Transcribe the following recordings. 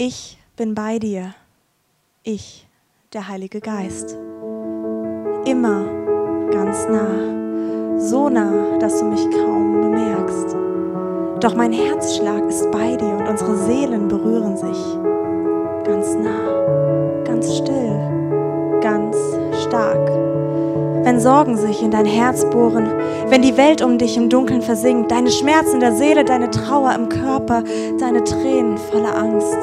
Ich bin bei dir. Ich, der Heilige Geist. Immer ganz nah. So nah, dass du mich kaum bemerkst. Doch mein Herzschlag ist bei dir und unsere Seelen berühren sich. Ganz nah, ganz still, ganz stark. Wenn Sorgen sich in dein Herz bohren, wenn die Welt um dich im Dunkeln versinkt, deine Schmerzen der Seele, deine Trauer im Körper, deine Tränen voller Angst,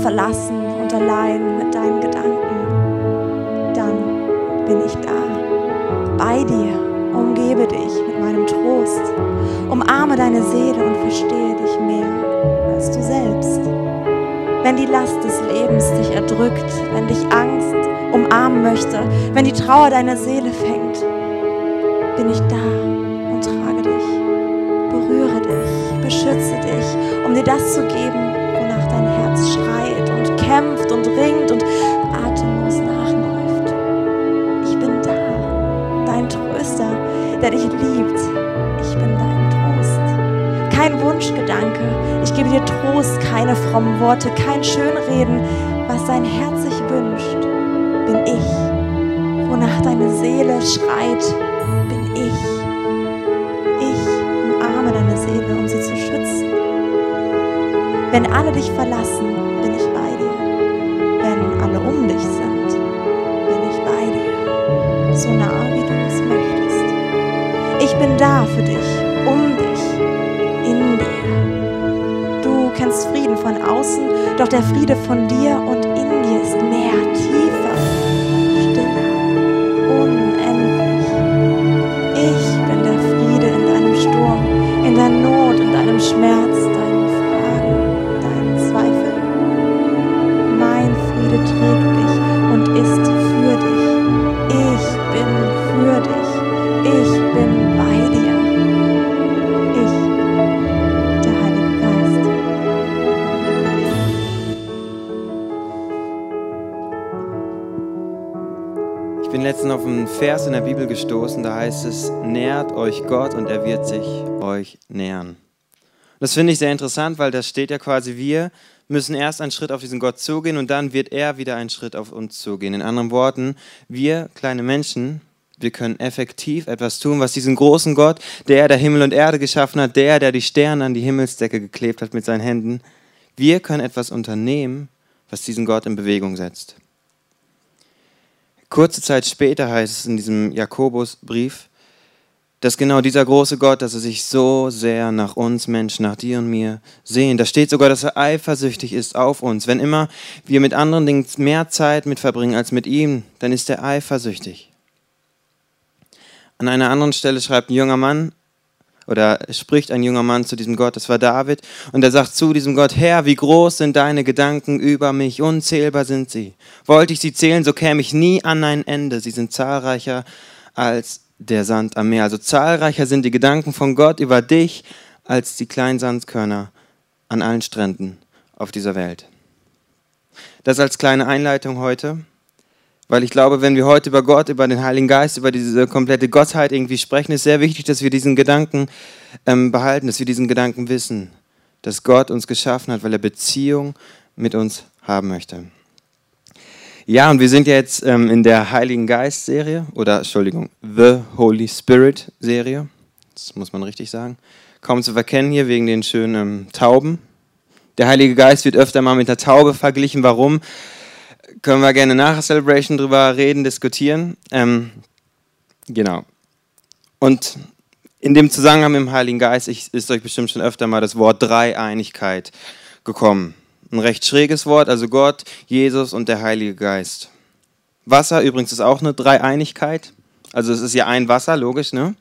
verlassen und allein mit deinen Gedanken, dann bin ich da, bei dir, umgebe dich mit meinem Trost, umarme deine Seele und verstehe dich mehr als du selbst. Wenn die Last des Lebens dich erdrückt, wenn dich Angst umarmen möchte, wenn die Trauer deine Seele fängt, bin ich da und trage dich, berühre dich, beschütze dich, um dir das zu geben, wonach dein Herz schreit und kämpft und ringt und atemlos nachläuft. Ich bin da, dein Tröster, der dich liebt. Ich bin dein Trost. Kein Wunschgedanke, ich gebe dir Trost, keine frommen Worte, kein Schönreden, was dein Herz sich wünscht bin ich. Wonach deine Seele schreit, bin ich. Ich umarme deine Seele, um sie zu schützen. Wenn alle dich verlassen, bin ich bei dir. Wenn alle um dich sind, bin ich bei dir. So nah, wie du es möchtest. Ich bin da für dich, von außen, doch der Friede von dir und in dir ist mehr, tiefer, stiller, unendlich. Ich bin der Friede in deinem Sturm, in der Not, in deinem Schmerz, letztens auf einen Vers in der Bibel gestoßen, da heißt es, nährt euch Gott und er wird sich euch nähern. Das finde ich sehr interessant, weil da steht ja quasi, wir müssen erst einen Schritt auf diesen Gott zugehen und dann wird er wieder einen Schritt auf uns zugehen. In anderen Worten, wir kleine Menschen, wir können effektiv etwas tun, was diesen großen Gott, der der Himmel und Erde geschaffen hat, der, der die Sterne an die Himmelsdecke geklebt hat mit seinen Händen, wir können etwas unternehmen, was diesen Gott in Bewegung setzt. Kurze Zeit später heißt es in diesem Jakobusbrief, dass genau dieser große Gott, dass er sich so sehr nach uns Menschen, nach dir und mir sehen. Da steht sogar, dass er eifersüchtig ist auf uns. Wenn immer wir mit anderen Dingen mehr Zeit mit verbringen als mit ihm, dann ist er eifersüchtig. An einer anderen Stelle schreibt ein junger Mann oder spricht ein junger Mann zu diesem Gott, das war David, und er sagt zu diesem Gott, Herr, wie groß sind deine Gedanken über mich, unzählbar sind sie. Wollte ich sie zählen, so käme ich nie an ein Ende. Sie sind zahlreicher als der Sand am Meer. Also zahlreicher sind die Gedanken von Gott über dich als die kleinen Sandkörner an allen Stränden auf dieser Welt. Das als kleine Einleitung heute. Weil ich glaube, wenn wir heute über Gott, über den Heiligen Geist, über diese komplette Gottheit irgendwie sprechen, ist sehr wichtig, dass wir diesen Gedanken ähm, behalten, dass wir diesen Gedanken wissen, dass Gott uns geschaffen hat, weil er Beziehung mit uns haben möchte. Ja, und wir sind jetzt ähm, in der Heiligen Geist-Serie, oder Entschuldigung, The Holy Spirit-Serie. Das muss man richtig sagen. Kaum zu verkennen hier wegen den schönen ähm, Tauben. Der Heilige Geist wird öfter mal mit der Taube verglichen. Warum? Können wir gerne nach der Celebration drüber reden, diskutieren. Ähm, genau. Und in dem Zusammenhang mit dem Heiligen Geist ist euch bestimmt schon öfter mal das Wort Dreieinigkeit gekommen. Ein recht schräges Wort, also Gott, Jesus und der Heilige Geist. Wasser übrigens ist auch eine Dreieinigkeit. Also es ist ja ein Wasser, logisch, ne?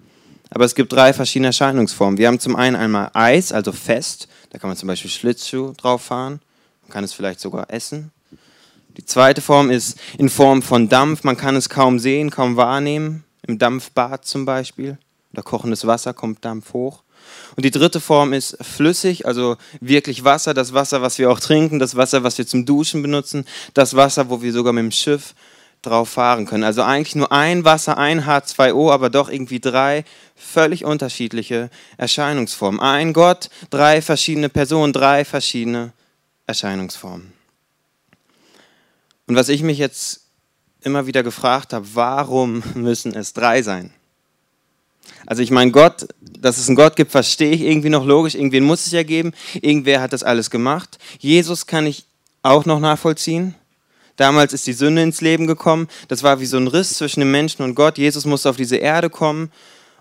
Aber es gibt drei verschiedene Erscheinungsformen. Wir haben zum einen einmal Eis, also fest. Da kann man zum Beispiel Schlittschuh drauf fahren. Man kann es vielleicht sogar essen. Die zweite Form ist in Form von Dampf. Man kann es kaum sehen, kaum wahrnehmen. Im Dampfbad zum Beispiel. Oder kochendes Wasser kommt Dampf hoch. Und die dritte Form ist flüssig, also wirklich Wasser, das Wasser, was wir auch trinken, das Wasser, was wir zum Duschen benutzen, das Wasser, wo wir sogar mit dem Schiff drauf fahren können. Also eigentlich nur ein Wasser, ein H2O, aber doch irgendwie drei völlig unterschiedliche Erscheinungsformen. Ein Gott, drei verschiedene Personen, drei verschiedene Erscheinungsform. Und was ich mich jetzt immer wieder gefragt habe, warum müssen es drei sein? Also ich meine, Gott, dass es einen Gott gibt, verstehe ich irgendwie noch logisch. Irgendwen muss es ja geben. Irgendwer hat das alles gemacht. Jesus kann ich auch noch nachvollziehen. Damals ist die Sünde ins Leben gekommen. Das war wie so ein Riss zwischen dem Menschen und Gott. Jesus musste auf diese Erde kommen,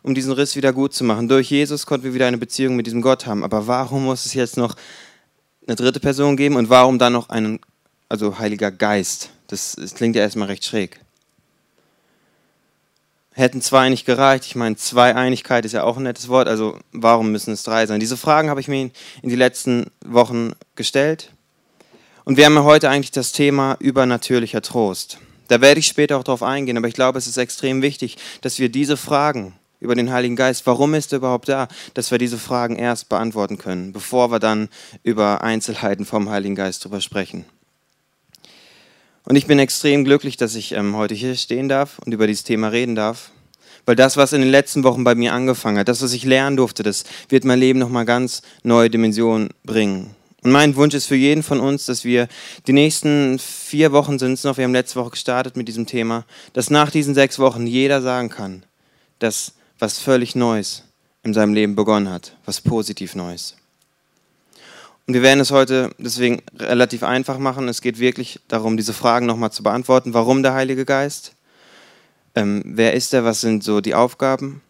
um diesen Riss wieder gut zu machen. Durch Jesus konnten wir wieder eine Beziehung mit diesem Gott haben. Aber warum muss es jetzt noch eine dritte Person geben und warum dann noch einen, also Heiliger Geist? Das, das klingt ja erstmal recht schräg. Hätten zwei nicht gereicht? Ich meine, Zweieinigkeit ist ja auch ein nettes Wort, also warum müssen es drei sein? Diese Fragen habe ich mir in die letzten Wochen gestellt. Und wir haben ja heute eigentlich das Thema übernatürlicher Trost. Da werde ich später auch darauf eingehen, aber ich glaube, es ist extrem wichtig, dass wir diese Fragen über den Heiligen Geist, warum ist er überhaupt da, dass wir diese Fragen erst beantworten können, bevor wir dann über Einzelheiten vom Heiligen Geist drüber sprechen. Und ich bin extrem glücklich, dass ich ähm, heute hier stehen darf und über dieses Thema reden darf. Weil das, was in den letzten Wochen bei mir angefangen hat, das, was ich lernen durfte, das wird mein Leben nochmal ganz neue Dimensionen bringen. Und mein Wunsch ist für jeden von uns, dass wir die nächsten vier Wochen sind es noch, wir haben letzte Woche gestartet mit diesem Thema, dass nach diesen sechs Wochen jeder sagen kann, dass was völlig Neues in seinem Leben begonnen hat, was positiv Neues. Und wir werden es heute deswegen relativ einfach machen. Es geht wirklich darum, diese Fragen nochmal zu beantworten. Warum der Heilige Geist? Ähm, wer ist er? Was sind so die Aufgaben?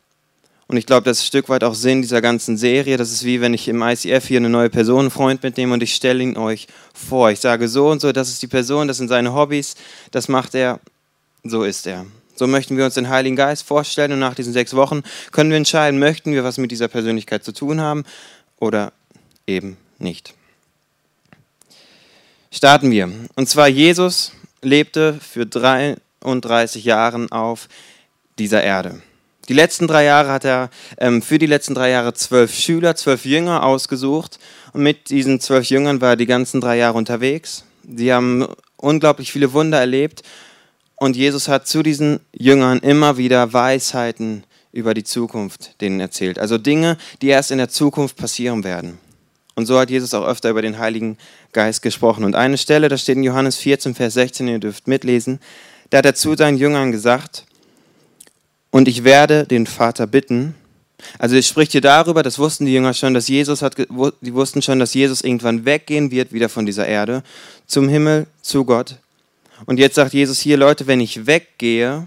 Und ich glaube, das ist ein Stück weit auch Sinn dieser ganzen Serie. Das ist wie wenn ich im ICF hier eine neue Person, einen Freund mitnehme und ich stelle ihn euch vor. Ich sage so und so, das ist die Person, das sind seine Hobbys, das macht er, so ist er. So möchten wir uns den Heiligen Geist vorstellen und nach diesen sechs Wochen können wir entscheiden, möchten wir was mit dieser Persönlichkeit zu tun haben oder eben nicht. Starten wir. Und zwar Jesus lebte für 33 Jahre auf dieser Erde. Die letzten drei Jahre hat er ähm, für die letzten drei Jahre zwölf Schüler, zwölf Jünger ausgesucht. Und mit diesen zwölf Jüngern war er die ganzen drei Jahre unterwegs. Sie haben unglaublich viele Wunder erlebt. Und Jesus hat zu diesen Jüngern immer wieder Weisheiten über die Zukunft denen erzählt. Also Dinge, die erst in der Zukunft passieren werden. Und so hat Jesus auch öfter über den Heiligen Geist gesprochen. Und eine Stelle, das steht in Johannes 14, Vers 16, ihr dürft mitlesen, da hat er zu seinen Jüngern gesagt, und ich werde den Vater bitten, also es spricht hier darüber, das wussten die Jünger schon, dass Jesus hat, die wussten schon, dass Jesus irgendwann weggehen wird, wieder von dieser Erde, zum Himmel, zu Gott. Und jetzt sagt Jesus hier, Leute, wenn ich weggehe,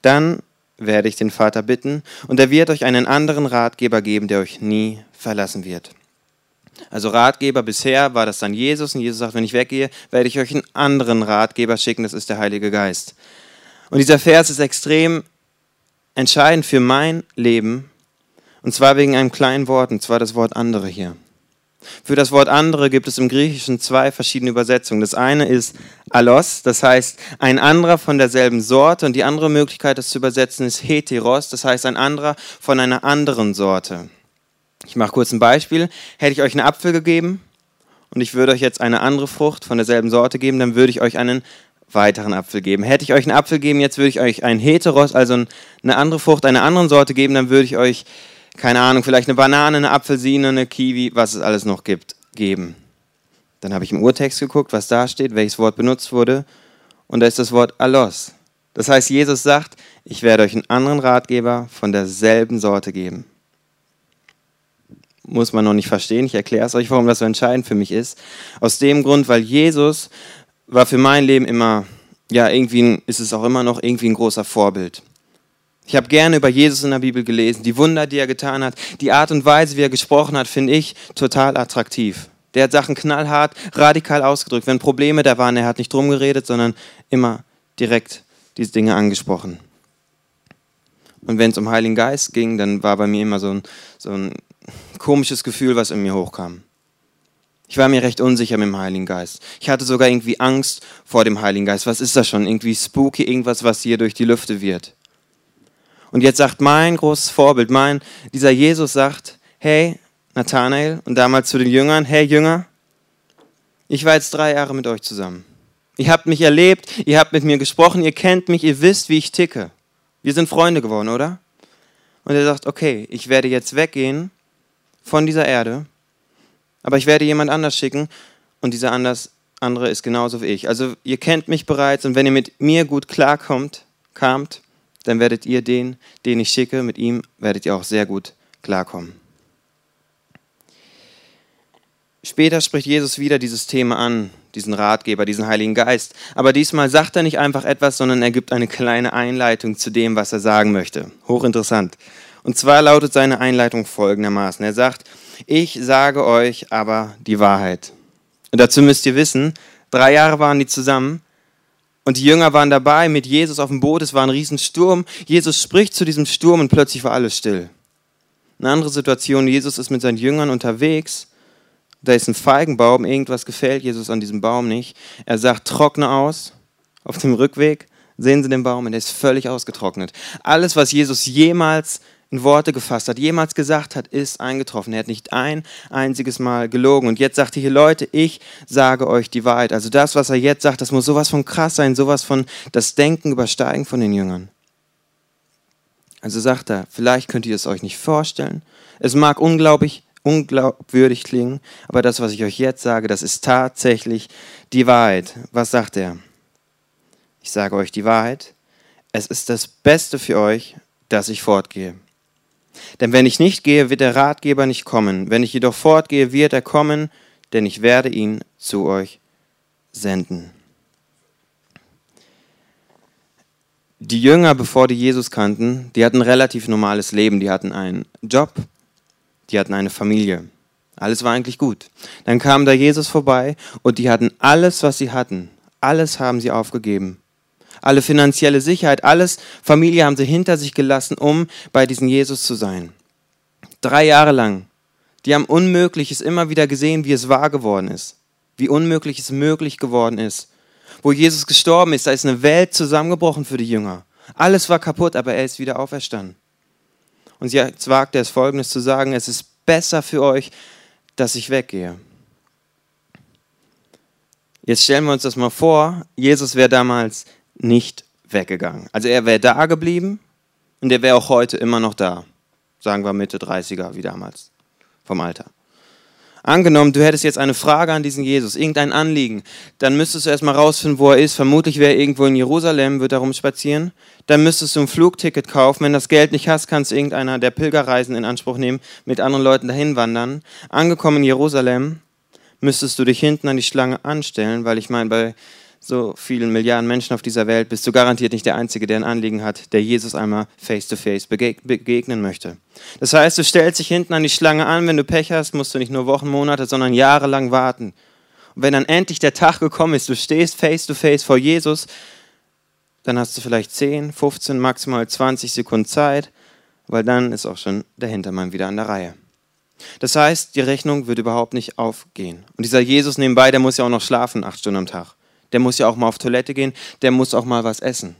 dann werde ich den Vater bitten und er wird euch einen anderen Ratgeber geben, der euch nie verlassen wird. Also Ratgeber bisher war das dann Jesus und Jesus sagt, wenn ich weggehe, werde ich euch einen anderen Ratgeber schicken, das ist der Heilige Geist. Und dieser Vers ist extrem entscheidend für mein Leben und zwar wegen einem kleinen Wort, und zwar das Wort andere hier. Für das Wort andere gibt es im Griechischen zwei verschiedene Übersetzungen. Das eine ist allos, das heißt ein anderer von derselben Sorte und die andere Möglichkeit, das zu übersetzen, ist heteros, das heißt ein anderer von einer anderen Sorte. Ich mache kurz ein Beispiel. Hätte ich euch einen Apfel gegeben und ich würde euch jetzt eine andere Frucht von derselben Sorte geben, dann würde ich euch einen weiteren Apfel geben. Hätte ich euch einen Apfel gegeben, jetzt würde ich euch einen Heteros, also eine andere Frucht einer anderen Sorte geben, dann würde ich euch, keine Ahnung, vielleicht eine Banane, eine Apfelsine, eine Kiwi, was es alles noch gibt, geben. Dann habe ich im Urtext geguckt, was da steht, welches Wort benutzt wurde. Und da ist das Wort alos. Das heißt, Jesus sagt, ich werde euch einen anderen Ratgeber von derselben Sorte geben muss man noch nicht verstehen. Ich erkläre es euch, warum das so entscheidend für mich ist. Aus dem Grund, weil Jesus war für mein Leben immer, ja, irgendwie ist es auch immer noch irgendwie ein großer Vorbild. Ich habe gerne über Jesus in der Bibel gelesen, die Wunder, die er getan hat, die Art und Weise, wie er gesprochen hat, finde ich total attraktiv. Der hat Sachen knallhart, radikal ausgedrückt. Wenn Probleme da waren, er hat nicht drum geredet, sondern immer direkt diese Dinge angesprochen. Und wenn es um Heiligen Geist ging, dann war bei mir immer so ein, so ein komisches Gefühl, was in mir hochkam. Ich war mir recht unsicher mit dem Heiligen Geist. Ich hatte sogar irgendwie Angst vor dem Heiligen Geist. Was ist das schon? Irgendwie spooky, irgendwas, was hier durch die Lüfte wird. Und jetzt sagt mein großes Vorbild, mein, dieser Jesus sagt, hey, Nathanael, und damals zu den Jüngern, hey Jünger, ich war jetzt drei Jahre mit euch zusammen. Ihr habt mich erlebt, ihr habt mit mir gesprochen, ihr kennt mich, ihr wisst, wie ich ticke. Wir sind Freunde geworden, oder? Und er sagt, okay, ich werde jetzt weggehen von dieser Erde, aber ich werde jemand anders schicken und dieser anders, andere ist genauso wie ich. Also ihr kennt mich bereits und wenn ihr mit mir gut klarkommt, kamt, dann werdet ihr den, den ich schicke, mit ihm werdet ihr auch sehr gut klarkommen. Später spricht Jesus wieder dieses Thema an, diesen Ratgeber, diesen Heiligen Geist. Aber diesmal sagt er nicht einfach etwas, sondern er gibt eine kleine Einleitung zu dem, was er sagen möchte. Hochinteressant. Und zwar lautet seine Einleitung folgendermaßen. Er sagt, ich sage euch aber die Wahrheit. Und dazu müsst ihr wissen, drei Jahre waren die zusammen und die Jünger waren dabei mit Jesus auf dem Boot. Es war ein Riesensturm. Jesus spricht zu diesem Sturm und plötzlich war alles still. Eine andere Situation, Jesus ist mit seinen Jüngern unterwegs da ist ein Feigenbaum, irgendwas gefällt Jesus an diesem Baum nicht. Er sagt, trockne aus. Auf dem Rückweg sehen Sie den Baum und er ist völlig ausgetrocknet. Alles, was Jesus jemals in Worte gefasst hat, jemals gesagt hat, ist eingetroffen. Er hat nicht ein einziges Mal gelogen. Und jetzt sagt er hier, Leute, ich sage euch die Wahrheit. Also das, was er jetzt sagt, das muss sowas von krass sein, sowas von das Denken übersteigen von den Jüngern. Also sagt er, vielleicht könnt ihr es euch nicht vorstellen. Es mag unglaublich unglaubwürdig klingen, aber das, was ich euch jetzt sage, das ist tatsächlich die Wahrheit. Was sagt er? Ich sage euch die Wahrheit. Es ist das Beste für euch, dass ich fortgehe. Denn wenn ich nicht gehe, wird der Ratgeber nicht kommen. Wenn ich jedoch fortgehe, wird er kommen, denn ich werde ihn zu euch senden. Die Jünger, bevor die Jesus kannten, die hatten ein relativ normales Leben. Die hatten einen Job, die hatten eine Familie. Alles war eigentlich gut. Dann kam da Jesus vorbei und die hatten alles, was sie hatten. Alles haben sie aufgegeben. Alle finanzielle Sicherheit, alles Familie haben sie hinter sich gelassen, um bei diesem Jesus zu sein. Drei Jahre lang. Die haben Unmögliches immer wieder gesehen, wie es wahr geworden ist. Wie unmöglich es möglich geworden ist. Wo Jesus gestorben ist, da ist eine Welt zusammengebrochen für die Jünger. Alles war kaputt, aber er ist wieder auferstanden. Und jetzt wagt er es folgendes zu sagen, es ist besser für euch, dass ich weggehe. Jetzt stellen wir uns das mal vor, Jesus wäre damals nicht weggegangen. Also er wäre da geblieben und er wäre auch heute immer noch da. Sagen wir Mitte 30er wie damals vom Alter. Angenommen, du hättest jetzt eine Frage an diesen Jesus, irgendein Anliegen, dann müsstest du erstmal rausfinden, wo er ist. Vermutlich wäre er irgendwo in Jerusalem, wird er rumspazieren. Dann müsstest du ein Flugticket kaufen. Wenn das Geld nicht hast, kannst irgendeiner der Pilgerreisen in Anspruch nehmen, mit anderen Leuten dahin wandern. Angekommen in Jerusalem, müsstest du dich hinten an die Schlange anstellen, weil ich meine, bei so vielen Milliarden Menschen auf dieser Welt bist du garantiert nicht der Einzige, der ein Anliegen hat, der Jesus einmal face-to-face begegnen möchte. Das heißt, du stellst dich hinten an die Schlange an, wenn du Pech hast, musst du nicht nur Wochen, Monate, sondern jahrelang warten. Und wenn dann endlich der Tag gekommen ist, du stehst face-to-face vor Jesus, dann hast du vielleicht 10, 15, maximal 20 Sekunden Zeit, weil dann ist auch schon der Hintermann wieder an der Reihe. Das heißt, die Rechnung wird überhaupt nicht aufgehen. Und dieser Jesus nebenbei, der muss ja auch noch schlafen, acht Stunden am Tag. Der muss ja auch mal auf Toilette gehen, der muss auch mal was essen.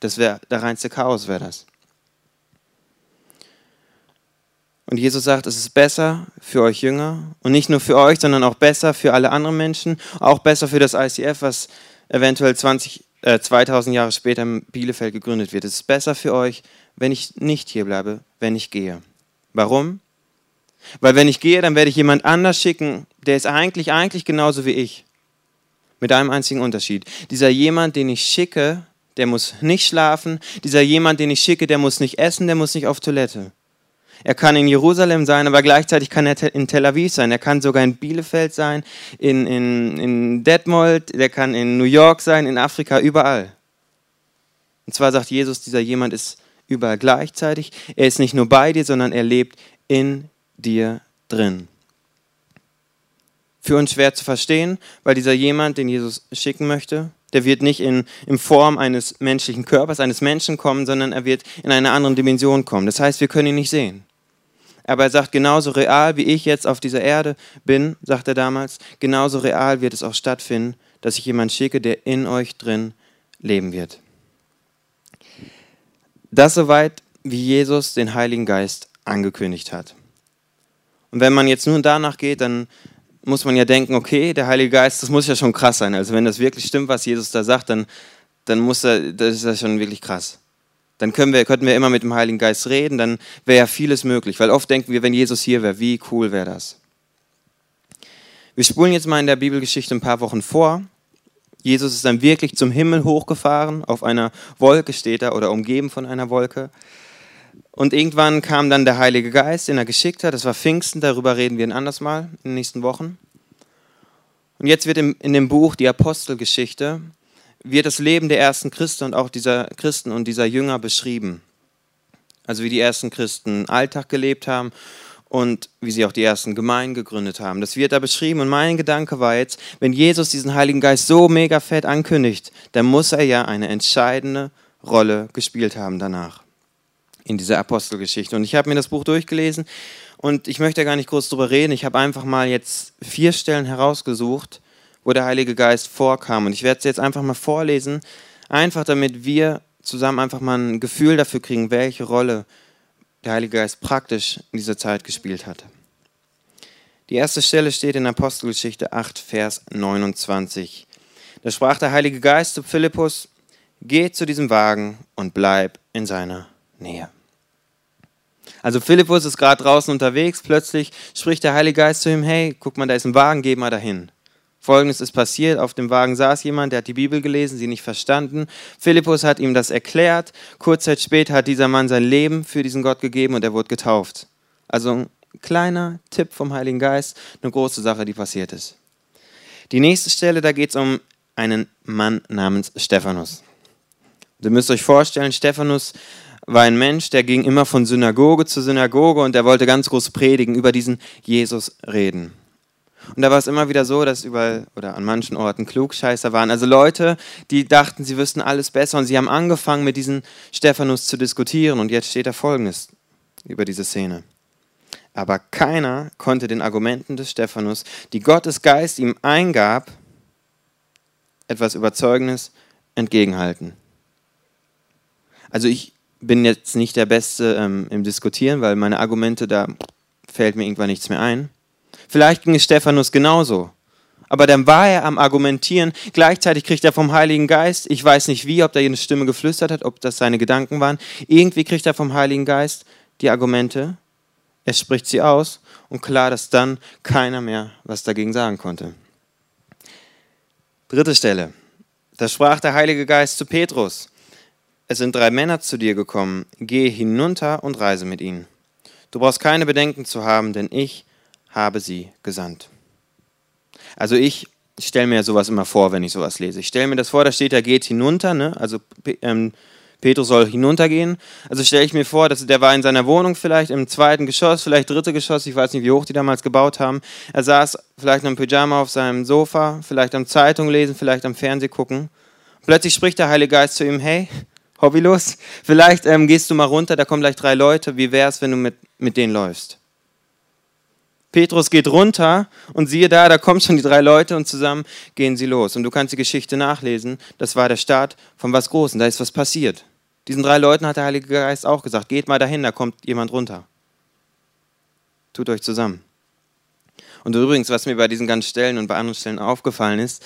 Das wäre der reinste Chaos, wäre das. Und Jesus sagt, es ist besser für euch Jünger und nicht nur für euch, sondern auch besser für alle anderen Menschen, auch besser für das ICF, was eventuell 20, äh, 2000 Jahre später in Bielefeld gegründet wird. Es ist besser für euch, wenn ich nicht hier bleibe, wenn ich gehe. Warum? Weil wenn ich gehe, dann werde ich jemand anders schicken, der ist eigentlich, eigentlich genauso wie ich. Mit einem einzigen Unterschied. Dieser jemand, den ich schicke, der muss nicht schlafen. Dieser jemand, den ich schicke, der muss nicht essen, der muss nicht auf Toilette. Er kann in Jerusalem sein, aber gleichzeitig kann er in Tel Aviv sein. Er kann sogar in Bielefeld sein, in, in, in Detmold, der kann in New York sein, in Afrika, überall. Und zwar sagt Jesus, dieser jemand ist überall gleichzeitig. Er ist nicht nur bei dir, sondern er lebt in dir drin für uns schwer zu verstehen, weil dieser jemand, den Jesus schicken möchte, der wird nicht in, in Form eines menschlichen Körpers, eines Menschen kommen, sondern er wird in eine andere Dimension kommen. Das heißt, wir können ihn nicht sehen. Aber er sagt, genauso real wie ich jetzt auf dieser Erde bin, sagt er damals, genauso real wird es auch stattfinden, dass ich jemanden schicke, der in euch drin leben wird. Das soweit, wie Jesus den Heiligen Geist angekündigt hat. Und wenn man jetzt nun danach geht, dann muss man ja denken, okay, der Heilige Geist, das muss ja schon krass sein. Also wenn das wirklich stimmt, was Jesus da sagt, dann, dann muss er, das ist ja schon wirklich krass. Dann können wir, könnten wir immer mit dem Heiligen Geist reden, dann wäre ja vieles möglich. Weil oft denken wir, wenn Jesus hier wäre, wie cool wäre das? Wir spulen jetzt mal in der Bibelgeschichte ein paar Wochen vor. Jesus ist dann wirklich zum Himmel hochgefahren, auf einer Wolke steht er oder umgeben von einer Wolke. Und irgendwann kam dann der Heilige Geist, den er geschickt hat. Das war Pfingsten, darüber reden wir ein anderes Mal in den nächsten Wochen. Und jetzt wird in dem Buch die Apostelgeschichte, wird das Leben der ersten Christen und auch dieser Christen und dieser Jünger beschrieben. Also wie die ersten Christen Alltag gelebt haben und wie sie auch die ersten Gemeinden gegründet haben. Das wird da beschrieben und mein Gedanke war jetzt, wenn Jesus diesen Heiligen Geist so mega fett ankündigt, dann muss er ja eine entscheidende Rolle gespielt haben danach in dieser Apostelgeschichte. Und ich habe mir das Buch durchgelesen und ich möchte gar nicht groß drüber reden. Ich habe einfach mal jetzt vier Stellen herausgesucht, wo der Heilige Geist vorkam. Und ich werde es jetzt einfach mal vorlesen, einfach damit wir zusammen einfach mal ein Gefühl dafür kriegen, welche Rolle der Heilige Geist praktisch in dieser Zeit gespielt hat. Die erste Stelle steht in Apostelgeschichte 8, Vers 29. Da sprach der Heilige Geist zu Philippus, geh zu diesem Wagen und bleib in seiner Nähe. Also Philippus ist gerade draußen unterwegs, plötzlich spricht der Heilige Geist zu ihm, hey, guck mal, da ist ein Wagen, geh mal dahin. Folgendes ist passiert, auf dem Wagen saß jemand, der hat die Bibel gelesen, sie nicht verstanden. Philippus hat ihm das erklärt. Kurz Zeit später hat dieser Mann sein Leben für diesen Gott gegeben und er wurde getauft. Also ein kleiner Tipp vom Heiligen Geist, eine große Sache, die passiert ist. Die nächste Stelle, da geht es um einen Mann namens Stephanus. Ihr müsst euch vorstellen, Stephanus war ein Mensch, der ging immer von Synagoge zu Synagoge und der wollte ganz groß predigen, über diesen Jesus reden. Und da war es immer wieder so, dass überall oder an manchen Orten Klugscheißer waren. Also Leute, die dachten, sie wüssten alles besser und sie haben angefangen, mit diesem Stephanus zu diskutieren. Und jetzt steht da Folgendes über diese Szene. Aber keiner konnte den Argumenten des Stephanus, die Gottes Geist ihm eingab, etwas Überzeugendes entgegenhalten. Also ich bin jetzt nicht der Beste ähm, im Diskutieren, weil meine Argumente, da fällt mir irgendwann nichts mehr ein. Vielleicht ging es Stephanus genauso. Aber dann war er am Argumentieren. Gleichzeitig kriegt er vom Heiligen Geist, ich weiß nicht wie, ob da eine Stimme geflüstert hat, ob das seine Gedanken waren. Irgendwie kriegt er vom Heiligen Geist die Argumente. Er spricht sie aus und klar, dass dann keiner mehr was dagegen sagen konnte. Dritte Stelle. Da sprach der Heilige Geist zu Petrus. Es sind drei Männer zu dir gekommen. Gehe hinunter und reise mit ihnen. Du brauchst keine Bedenken zu haben, denn ich habe sie gesandt. Also ich stelle mir sowas immer vor, wenn ich sowas lese. Ich stelle mir das vor, da steht, er geht hinunter, ne? also ähm, Petrus soll hinuntergehen. Also stelle ich mir vor, dass der war in seiner Wohnung vielleicht im zweiten Geschoss, vielleicht dritte Geschoss, ich weiß nicht, wie hoch die damals gebaut haben. Er saß vielleicht am Pyjama auf seinem Sofa, vielleicht am Zeitung lesen, vielleicht am Fernseh gucken. Plötzlich spricht der Heilige Geist zu ihm, hey, hobbylos, vielleicht ähm, gehst du mal runter, da kommen gleich drei Leute, wie wäre es, wenn du mit, mit denen läufst? Petrus geht runter und siehe da, da kommen schon die drei Leute und zusammen gehen sie los. Und du kannst die Geschichte nachlesen. Das war der Start von was Großem. Da ist was passiert. Diesen drei Leuten hat der Heilige Geist auch gesagt, geht mal dahin, da kommt jemand runter. Tut euch zusammen. Und übrigens, was mir bei diesen ganzen Stellen und bei anderen Stellen aufgefallen ist,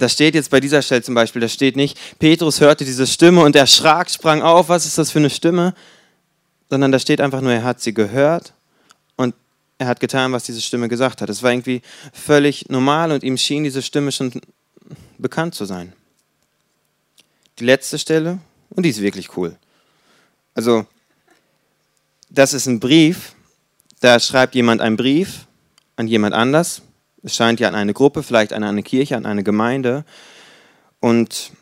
da steht jetzt bei dieser Stelle zum Beispiel, da steht nicht, Petrus hörte diese Stimme und er schrak, sprang auf, was ist das für eine Stimme? Sondern da steht einfach nur, er hat sie gehört er hat getan, was diese Stimme gesagt hat. Es war irgendwie völlig normal und ihm schien diese Stimme schon bekannt zu sein. Die letzte Stelle, und die ist wirklich cool. Also, das ist ein Brief, da schreibt jemand einen Brief an jemand anders. Es scheint ja an eine Gruppe, vielleicht an eine Kirche, an eine Gemeinde. Und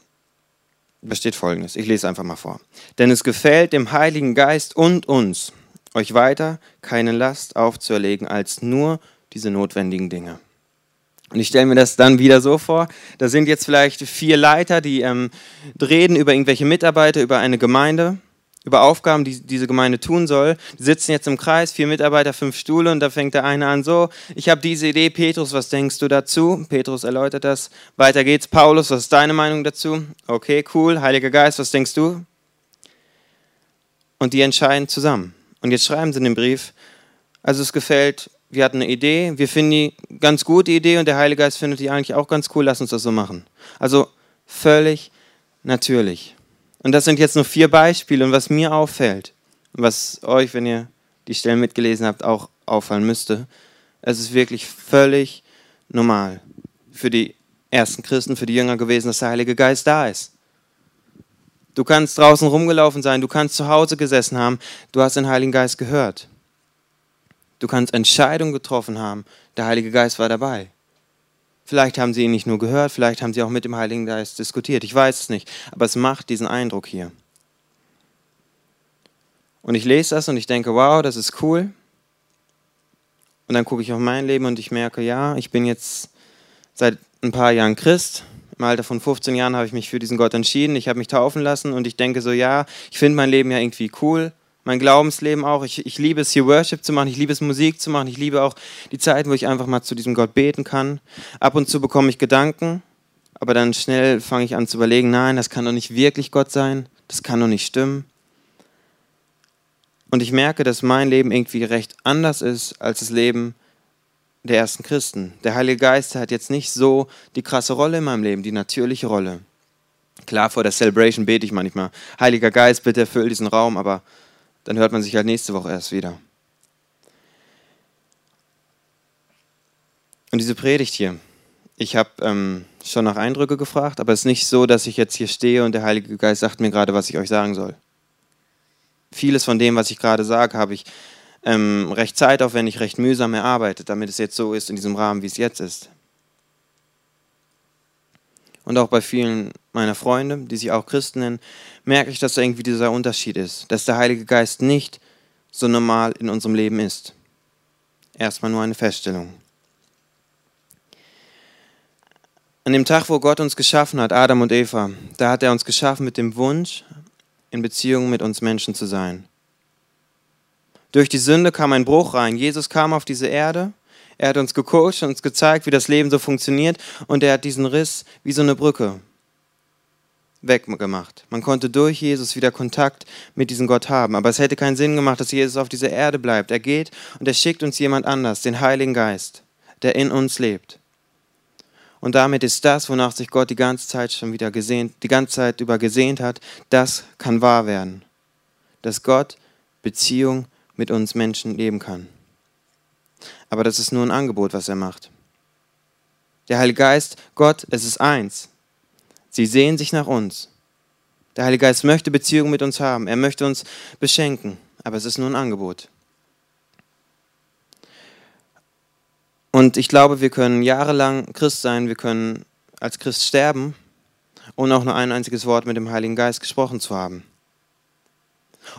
da steht folgendes, ich lese einfach mal vor. Denn es gefällt dem Heiligen Geist und uns, euch weiter keine Last aufzuerlegen als nur diese notwendigen Dinge. Und ich stelle mir das dann wieder so vor, da sind jetzt vielleicht vier Leiter, die ähm, reden über irgendwelche Mitarbeiter, über eine Gemeinde, über Aufgaben, die diese Gemeinde tun soll. Die sitzen jetzt im Kreis, vier Mitarbeiter, fünf Stuhle und da fängt der eine an so, ich habe diese Idee, Petrus, was denkst du dazu? Petrus erläutert das. Weiter geht's, Paulus, was ist deine Meinung dazu? Okay, cool, Heiliger Geist, was denkst du? Und die entscheiden zusammen. Und jetzt schreiben sie den Brief, also es gefällt, wir hatten eine Idee, wir finden die ganz gut, die Idee, und der Heilige Geist findet die eigentlich auch ganz cool, lass uns das so machen. Also völlig natürlich. Und das sind jetzt nur vier Beispiele. Und was mir auffällt, was euch, wenn ihr die Stellen mitgelesen habt, auch auffallen müsste, es ist wirklich völlig normal. Für die ersten Christen, für die Jünger gewesen, dass der Heilige Geist da ist. Du kannst draußen rumgelaufen sein, du kannst zu Hause gesessen haben, du hast den Heiligen Geist gehört. Du kannst Entscheidungen getroffen haben, der Heilige Geist war dabei. Vielleicht haben sie ihn nicht nur gehört, vielleicht haben sie auch mit dem Heiligen Geist diskutiert. Ich weiß es nicht, aber es macht diesen Eindruck hier. Und ich lese das und ich denke, wow, das ist cool. Und dann gucke ich auf mein Leben und ich merke, ja, ich bin jetzt seit ein paar Jahren Christ. Im Alter von 15 Jahren habe ich mich für diesen Gott entschieden. Ich habe mich taufen lassen und ich denke so, ja, ich finde mein Leben ja irgendwie cool. Mein Glaubensleben auch. Ich, ich liebe es, hier Worship zu machen. Ich liebe es, Musik zu machen. Ich liebe auch die Zeiten, wo ich einfach mal zu diesem Gott beten kann. Ab und zu bekomme ich Gedanken, aber dann schnell fange ich an zu überlegen, nein, das kann doch nicht wirklich Gott sein. Das kann doch nicht stimmen. Und ich merke, dass mein Leben irgendwie recht anders ist als das Leben der ersten Christen. Der Heilige Geist hat jetzt nicht so die krasse Rolle in meinem Leben, die natürliche Rolle. Klar, vor der Celebration bete ich manchmal, Heiliger Geist, bitte erfüll diesen Raum, aber dann hört man sich halt nächste Woche erst wieder. Und diese Predigt hier, ich habe ähm, schon nach Eindrücke gefragt, aber es ist nicht so, dass ich jetzt hier stehe und der Heilige Geist sagt mir gerade, was ich euch sagen soll. Vieles von dem, was ich gerade sage, habe ich ähm, recht zeitaufwendig, recht mühsam erarbeitet, damit es jetzt so ist in diesem Rahmen, wie es jetzt ist. Und auch bei vielen meiner Freunde, die sich auch Christen nennen, merke ich, dass da irgendwie dieser Unterschied ist, dass der Heilige Geist nicht so normal in unserem Leben ist. Erstmal nur eine Feststellung. An dem Tag, wo Gott uns geschaffen hat, Adam und Eva, da hat er uns geschaffen mit dem Wunsch, in Beziehung mit uns Menschen zu sein. Durch die Sünde kam ein Bruch rein. Jesus kam auf diese Erde. Er hat uns gecoacht und uns gezeigt, wie das Leben so funktioniert. Und er hat diesen Riss wie so eine Brücke weggemacht. Man konnte durch Jesus wieder Kontakt mit diesem Gott haben. Aber es hätte keinen Sinn gemacht, dass Jesus auf dieser Erde bleibt. Er geht und er schickt uns jemand anders, den Heiligen Geist, der in uns lebt. Und damit ist das, wonach sich Gott die ganze Zeit schon wieder gesehnt, die ganze Zeit über gesehnt hat, das kann wahr werden. Dass Gott Beziehung mit uns Menschen leben kann. Aber das ist nur ein Angebot, was er macht. Der Heilige Geist, Gott, es ist eins. Sie sehen sich nach uns. Der Heilige Geist möchte Beziehung mit uns haben. Er möchte uns beschenken. Aber es ist nur ein Angebot. Und ich glaube, wir können jahrelang Christ sein, wir können als Christ sterben, ohne auch nur ein einziges Wort mit dem Heiligen Geist gesprochen zu haben.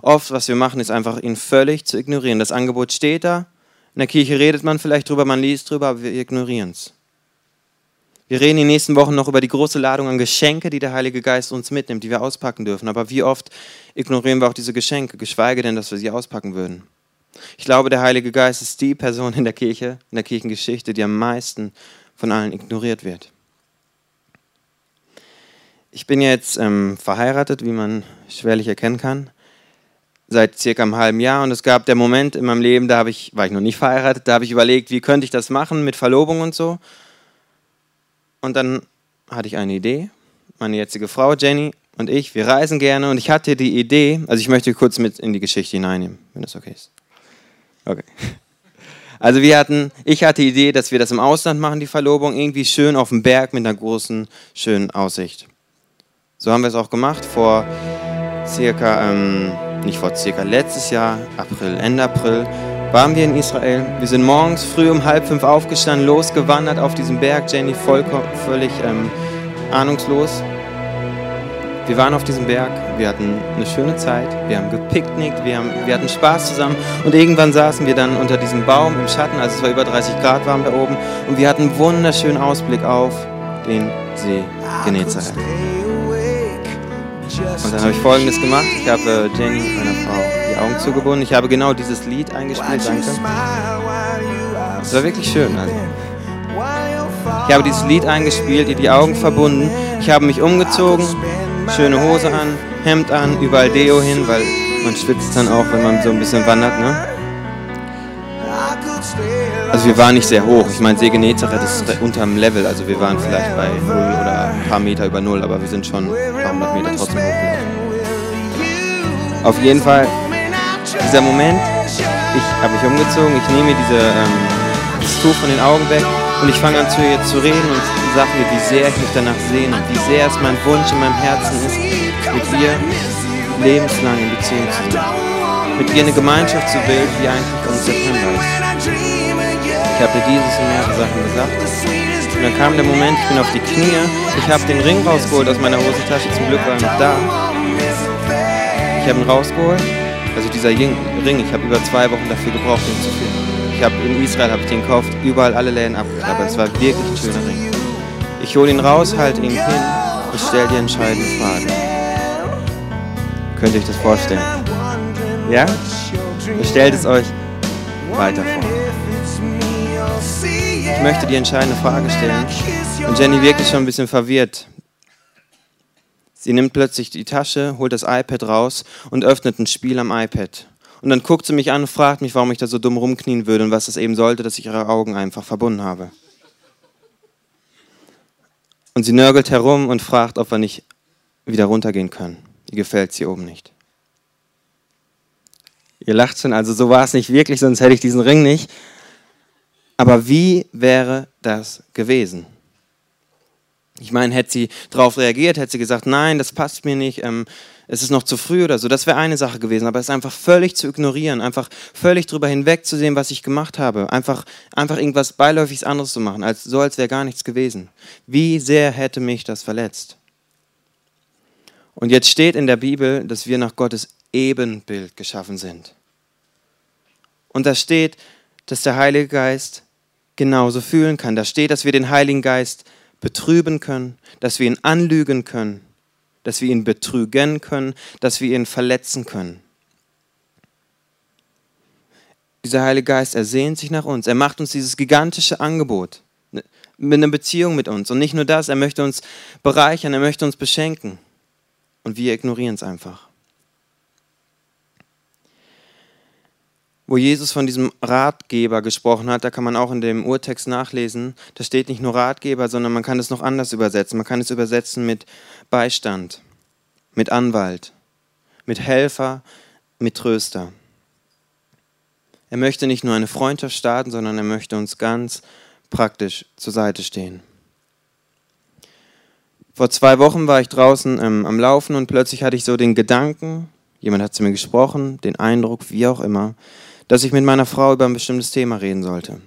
Oft, was wir machen, ist einfach ihn völlig zu ignorieren. Das Angebot steht da, in der Kirche redet man vielleicht drüber, man liest drüber, aber wir ignorieren es. Wir reden in den nächsten Wochen noch über die große Ladung an Geschenke, die der Heilige Geist uns mitnimmt, die wir auspacken dürfen. Aber wie oft ignorieren wir auch diese Geschenke, geschweige denn, dass wir sie auspacken würden? Ich glaube, der Heilige Geist ist die Person in der Kirche, in der Kirchengeschichte, die am meisten von allen ignoriert wird. Ich bin jetzt ähm, verheiratet, wie man schwerlich erkennen kann, seit circa einem halben Jahr und es gab der Moment in meinem Leben, da habe ich, war ich noch nicht verheiratet, da habe ich überlegt, wie könnte ich das machen mit Verlobung und so. Und dann hatte ich eine Idee. Meine jetzige Frau Jenny und ich, wir reisen gerne und ich hatte die Idee, also ich möchte kurz mit in die Geschichte hineinnehmen, wenn das okay ist. Okay. Also wir hatten, ich hatte die Idee, dass wir das im Ausland machen, die Verlobung, irgendwie schön auf dem Berg mit einer großen, schönen Aussicht. So haben wir es auch gemacht vor circa, ähm, nicht vor circa, letztes Jahr, April, Ende April, waren wir in Israel. Wir sind morgens früh um halb fünf aufgestanden, losgewandert auf diesem Berg, Jenny vollkommen, völlig ähm, ahnungslos. Wir waren auf diesem Berg, wir hatten eine schöne Zeit, wir haben gepicknickt, wir, haben, wir hatten Spaß zusammen. Und irgendwann saßen wir dann unter diesem Baum im Schatten, also es war über 30 Grad warm da oben. Und wir hatten einen wunderschönen Ausblick auf den See Genezareth. Und dann habe ich folgendes gemacht, ich habe Jenny, meiner Frau, die Augen zugebunden, ich habe genau dieses Lied eingespielt, danke. Es war wirklich schön. Also. Ich habe dieses Lied eingespielt, ihr die Augen verbunden, ich habe mich umgezogen, schöne Hose an, Hemd an, überall Deo hin, weil man schwitzt dann auch, wenn man so ein bisschen wandert, ne? Also wir waren nicht sehr hoch. Ich meine, See Genezareth ist unter dem Level, also wir waren vielleicht bei null oder ein paar Meter über null, aber wir sind schon ein paar hundert Meter trotzdem hochgelaufen. Auf jeden Fall, dieser Moment, ich habe mich umgezogen, ich nehme diese, ähm, Tuch von den Augen weg Und ich fange an zu ihr zu reden und sage ihr, wie sehr ich mich danach sehne, wie sehr es mein Wunsch in meinem Herzen ist, mit ihr lebenslang in Beziehung zu sein. Mit ihr eine Gemeinschaft zu bilden, die eigentlich uns September ist. Ich habe ihr dieses und mehrere Sachen gesagt. Und dann kam der Moment, ich bin auf die Knie, ich habe den Ring rausgeholt aus meiner Hosentasche, zum Glück war er noch da. Ich habe ihn rausgeholt, also dieser Ring, ich habe über zwei Wochen dafür gebraucht, ihn zu finden. Ich habe in Israel habe ich den gekauft, überall alle Läden abgeklappert. Es war wirklich ein schöner Ring. Ich hole ihn raus, halte ihn hin und stelle die entscheidende Frage. Könnt ihr euch das vorstellen? Ja? Stellt es euch weiter vor. Ich möchte die entscheidende Frage stellen und Jenny wirklich schon ein bisschen verwirrt. Sie nimmt plötzlich die Tasche, holt das iPad raus und öffnet ein Spiel am iPad. Und dann guckt sie mich an und fragt mich, warum ich da so dumm rumknien würde und was das eben sollte, dass ich ihre Augen einfach verbunden habe. Und sie nörgelt herum und fragt, ob wir nicht wieder runtergehen können. Ihr gefällt sie oben nicht. Ihr lacht schon, also so war es nicht wirklich, sonst hätte ich diesen Ring nicht. Aber wie wäre das gewesen? Ich meine, hätte sie darauf reagiert, hätte sie gesagt, nein, das passt mir nicht, ähm, es ist noch zu früh oder so, das wäre eine Sache gewesen, aber es einfach völlig zu ignorieren, einfach völlig drüber hinwegzusehen, was ich gemacht habe, einfach, einfach irgendwas beiläufiges anderes zu machen, als, so als wäre gar nichts gewesen. Wie sehr hätte mich das verletzt? Und jetzt steht in der Bibel, dass wir nach Gottes Ebenbild geschaffen sind. Und da steht, dass der Heilige Geist genauso fühlen kann. Da steht, dass wir den Heiligen Geist betrüben können, dass wir ihn anlügen können, dass wir ihn betrügen können, dass wir ihn verletzen können. Dieser Heilige Geist, er sehnt sich nach uns. Er macht uns dieses gigantische Angebot mit einer Beziehung mit uns. Und nicht nur das, er möchte uns bereichern, er möchte uns beschenken. Und wir ignorieren es einfach. Wo Jesus von diesem Ratgeber gesprochen hat, da kann man auch in dem Urtext nachlesen, da steht nicht nur Ratgeber, sondern man kann es noch anders übersetzen. Man kann es übersetzen mit Beistand, mit Anwalt, mit Helfer, mit Tröster. Er möchte nicht nur eine Freundschaft starten, sondern er möchte uns ganz praktisch zur Seite stehen. Vor zwei Wochen war ich draußen ähm, am Laufen und plötzlich hatte ich so den Gedanken, jemand hat zu mir gesprochen, den Eindruck, wie auch immer, dass ich mit meiner Frau über ein bestimmtes Thema reden sollte.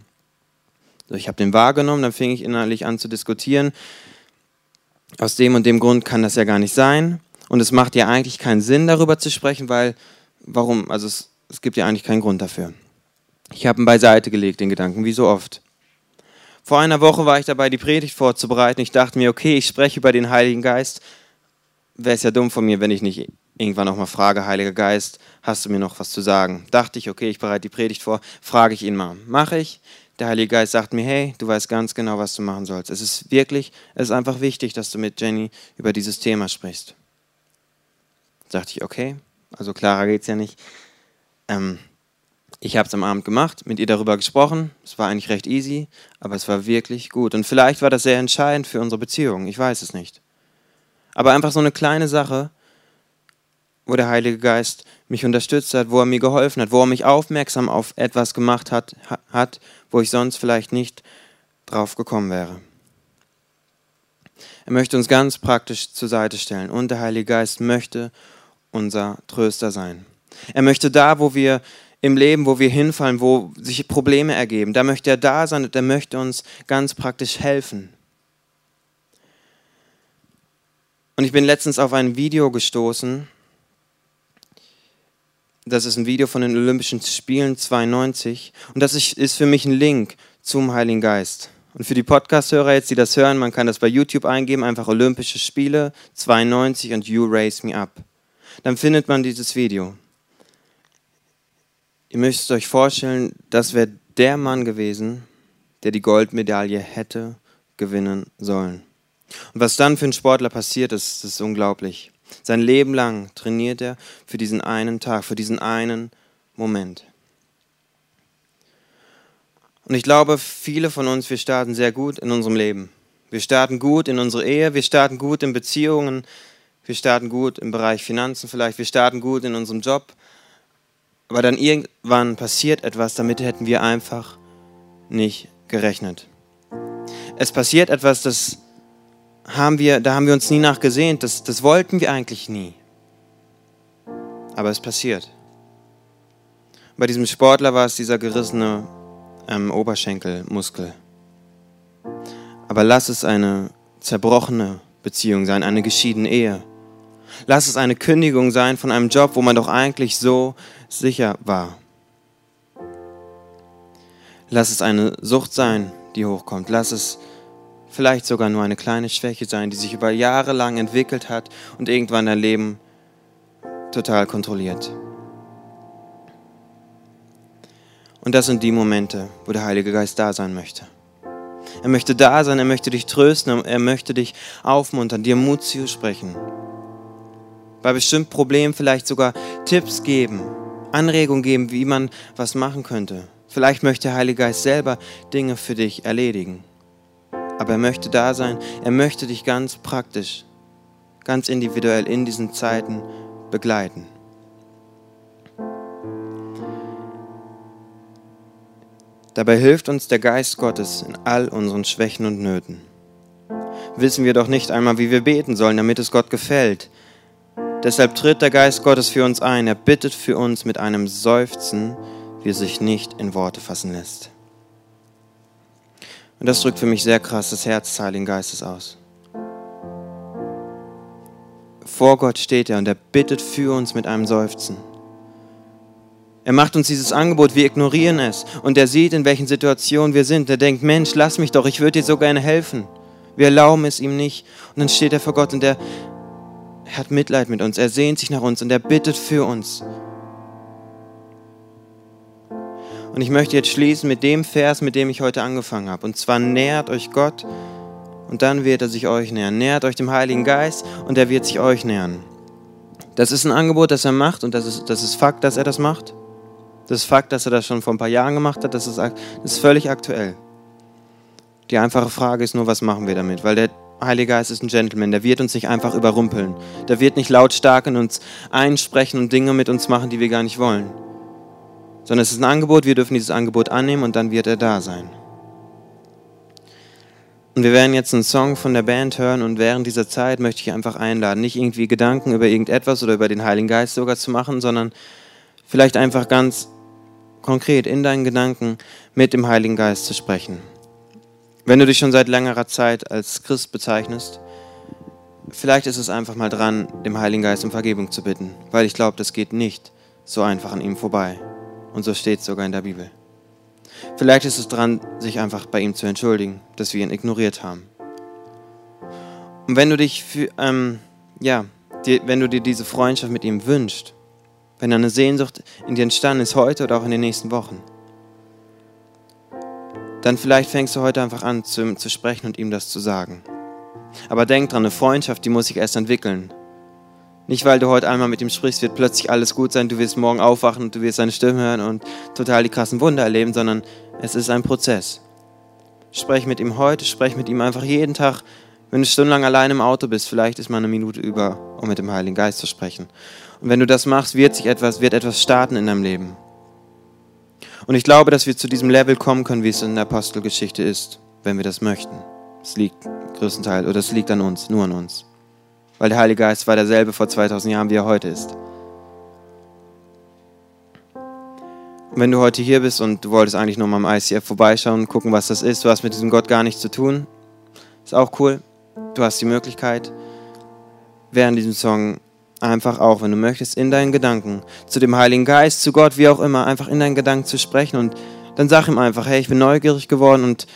So, ich habe den wahrgenommen, dann fing ich innerlich an zu diskutieren. Aus dem und dem Grund kann das ja gar nicht sein. Und es macht ja eigentlich keinen Sinn, darüber zu sprechen, weil, warum? Also es, es gibt ja eigentlich keinen Grund dafür. Ich habe ihn beiseite gelegt, den Gedanken, wie so oft. Vor einer Woche war ich dabei, die Predigt vorzubereiten. Ich dachte mir, okay, ich spreche über den Heiligen Geist. Wäre es ja dumm von mir, wenn ich nicht irgendwann auch mal frage, Heiliger Geist, hast du mir noch was zu sagen? Dachte ich, okay, ich bereite die Predigt vor, frage ich ihn mal. Mache ich. Der Heilige Geist sagt mir, hey, du weißt ganz genau, was du machen sollst. Es ist wirklich, es ist einfach wichtig, dass du mit Jenny über dieses Thema sprichst. Dachte ich, okay, also klarer geht es ja nicht. Ähm, ich habe es am Abend gemacht, mit ihr darüber gesprochen. Es war eigentlich recht easy, aber es war wirklich gut. Und vielleicht war das sehr entscheidend für unsere Beziehung. Ich weiß es nicht. Aber einfach so eine kleine Sache, wo der Heilige Geist mich unterstützt hat, wo er mir geholfen hat, wo er mich aufmerksam auf etwas gemacht hat, hat wo ich sonst vielleicht nicht drauf gekommen wäre. Er möchte uns ganz praktisch zur Seite stellen und der Heilige Geist möchte unser Tröster sein. Er möchte da, wo wir im Leben, wo wir hinfallen, wo sich Probleme ergeben, da möchte er da sein und er möchte uns ganz praktisch helfen. Und ich bin letztens auf ein Video gestoßen, das ist ein Video von den Olympischen Spielen 92 und das ist für mich ein Link zum Heiligen Geist. Und für die Podcast-Hörer jetzt, die das hören, man kann das bei YouTube eingeben, einfach Olympische Spiele 92 und You Raise Me Up. Dann findet man dieses Video. Ihr müsst euch vorstellen, das wäre der Mann gewesen, der die Goldmedaille hätte gewinnen sollen. Und was dann für einen Sportler passiert ist, ist unglaublich. Sein Leben lang trainiert er für diesen einen Tag, für diesen einen Moment. Und ich glaube, viele von uns, wir starten sehr gut in unserem Leben. Wir starten gut in unserer Ehe, wir starten gut in Beziehungen, wir starten gut im Bereich Finanzen vielleicht, wir starten gut in unserem Job. Aber dann irgendwann passiert etwas, damit hätten wir einfach nicht gerechnet. es passiert etwas, das haben wir, da haben wir uns nie nachgesehnt, das, das wollten wir eigentlich nie. Aber es passiert. Bei diesem Sportler war es dieser gerissene ähm, Oberschenkelmuskel. Aber lass es eine zerbrochene Beziehung sein, eine geschiedene Ehe. Lass es eine Kündigung sein von einem Job, wo man doch eigentlich so sicher war. Lass es eine Sucht sein, die hochkommt. Lass es vielleicht sogar nur eine kleine Schwäche sein, die sich über Jahre lang entwickelt hat und irgendwann dein Leben total kontrolliert. Und das sind die Momente, wo der Heilige Geist da sein möchte. Er möchte da sein, er möchte dich trösten, er möchte dich aufmuntern, dir Mut zusprechen. Bei bestimmten Problemen vielleicht sogar Tipps geben, Anregungen geben, wie man was machen könnte. Vielleicht möchte der Heilige Geist selber Dinge für dich erledigen. Aber er möchte da sein, er möchte dich ganz praktisch, ganz individuell in diesen Zeiten begleiten. Dabei hilft uns der Geist Gottes in all unseren Schwächen und Nöten. Wissen wir doch nicht einmal, wie wir beten sollen, damit es Gott gefällt. Deshalb tritt der Geist Gottes für uns ein. Er bittet für uns mit einem Seufzen, wie es sich nicht in Worte fassen lässt. Und das drückt für mich sehr krass das Herz des Heiligen Geistes aus. Vor Gott steht er und er bittet für uns mit einem Seufzen. Er macht uns dieses Angebot, wir ignorieren es. Und er sieht, in welchen Situationen wir sind. Er denkt, Mensch, lass mich doch, ich würde dir so gerne helfen. Wir erlauben es ihm nicht. Und dann steht er vor Gott und er, er hat Mitleid mit uns. Er sehnt sich nach uns und er bittet für uns. Und ich möchte jetzt schließen mit dem Vers, mit dem ich heute angefangen habe. Und zwar nähert euch Gott und dann wird er sich euch nähern. Nähert euch dem Heiligen Geist und er wird sich euch nähern. Das ist ein Angebot, das er macht und das ist, das ist Fakt, dass er das macht. Das Fakt, dass er das schon vor ein paar Jahren gemacht hat, das ist, das ist völlig aktuell. Die einfache Frage ist nur, was machen wir damit? Weil der Heilige Geist ist ein Gentleman, der wird uns nicht einfach überrumpeln. Der wird nicht lautstark in uns einsprechen und Dinge mit uns machen, die wir gar nicht wollen. Sondern es ist ein Angebot, wir dürfen dieses Angebot annehmen und dann wird er da sein. Und wir werden jetzt einen Song von der Band hören und während dieser Zeit möchte ich einfach einladen, nicht irgendwie Gedanken über irgendetwas oder über den Heiligen Geist sogar zu machen, sondern vielleicht einfach ganz konkret in deinen Gedanken mit dem Heiligen Geist zu sprechen. Wenn du dich schon seit längerer Zeit als Christ bezeichnest, vielleicht ist es einfach mal dran, dem Heiligen Geist um Vergebung zu bitten, weil ich glaube, das geht nicht so einfach an ihm vorbei. Und so steht es sogar in der Bibel. Vielleicht ist es dran, sich einfach bei ihm zu entschuldigen, dass wir ihn ignoriert haben. Und wenn du dich für, ähm, ja, die, wenn du dir diese Freundschaft mit ihm wünschst, wenn eine Sehnsucht in dir entstanden ist, heute oder auch in den nächsten Wochen, dann vielleicht fängst du heute einfach an zu, zu sprechen und ihm das zu sagen. Aber denk dran, eine Freundschaft, die muss sich erst entwickeln. Nicht, weil du heute einmal mit ihm sprichst, wird plötzlich alles gut sein, du wirst morgen aufwachen und du wirst seine Stimme hören und total die krassen Wunder erleben, sondern es ist ein Prozess. Sprech mit ihm heute, sprech mit ihm einfach jeden Tag. Wenn du stundenlang allein im Auto bist, vielleicht ist mal eine Minute über, um mit dem Heiligen Geist zu sprechen. Und wenn du das machst, wird sich etwas, wird etwas starten in deinem Leben. Und ich glaube, dass wir zu diesem Level kommen können, wie es in der Apostelgeschichte ist, wenn wir das möchten. Es liegt größtenteils, oder es liegt an uns, nur an uns. Weil der Heilige Geist war derselbe vor 2000 Jahren, wie er heute ist. Und wenn du heute hier bist und du wolltest eigentlich nur mal am ICF vorbeischauen, gucken, was das ist, du hast mit diesem Gott gar nichts zu tun, ist auch cool. Du hast die Möglichkeit, während diesem Song einfach auch, wenn du möchtest, in deinen Gedanken zu dem Heiligen Geist, zu Gott, wie auch immer, einfach in deinen Gedanken zu sprechen und dann sag ihm einfach, hey, ich bin neugierig geworden und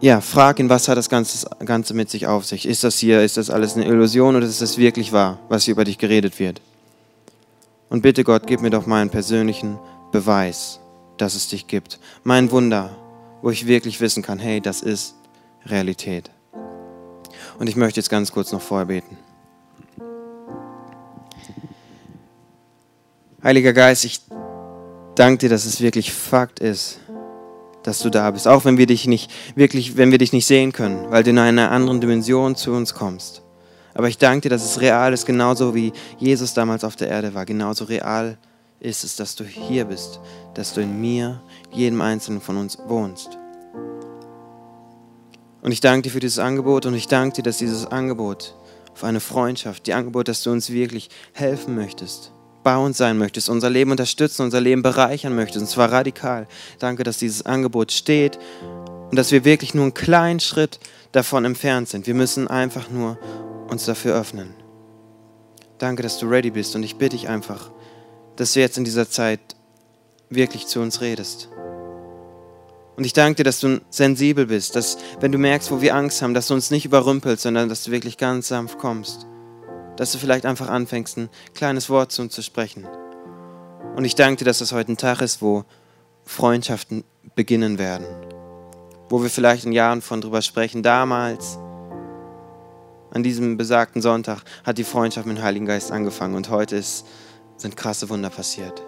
ja, frag ihn, was hat das Ganze, Ganze mit sich auf sich? Ist das hier, ist das alles eine Illusion oder ist das wirklich wahr, was hier über dich geredet wird? Und bitte Gott, gib mir doch meinen persönlichen Beweis, dass es dich gibt. Mein Wunder, wo ich wirklich wissen kann, hey, das ist Realität. Und ich möchte jetzt ganz kurz noch vorher beten. Heiliger Geist, ich danke dir, dass es wirklich Fakt ist, dass du da bist, auch wenn wir dich nicht wirklich, wenn wir dich nicht sehen können, weil du in einer anderen Dimension zu uns kommst. Aber ich danke dir, dass es real ist, genauso wie Jesus damals auf der Erde war. Genauso real ist es, dass du hier bist, dass du in mir, jedem einzelnen von uns wohnst. Und ich danke dir für dieses Angebot und ich danke dir, dass dieses Angebot auf eine Freundschaft, die Angebot, dass du uns wirklich helfen möchtest, bei uns sein möchtest, unser Leben unterstützen, unser Leben bereichern möchtest, und zwar radikal. Danke, dass dieses Angebot steht und dass wir wirklich nur einen kleinen Schritt davon entfernt sind. Wir müssen einfach nur uns dafür öffnen. Danke, dass du ready bist und ich bitte dich einfach, dass du jetzt in dieser Zeit wirklich zu uns redest. Und ich danke dir, dass du sensibel bist, dass wenn du merkst, wo wir Angst haben, dass du uns nicht überrümpelst, sondern dass du wirklich ganz sanft kommst. Dass du vielleicht einfach anfängst, ein kleines Wort zu uns zu sprechen. Und ich danke dir, dass das heute ein Tag ist, wo Freundschaften beginnen werden. Wo wir vielleicht in Jahren von drüber sprechen. Damals, an diesem besagten Sonntag, hat die Freundschaft mit dem Heiligen Geist angefangen und heute ist, sind krasse Wunder passiert.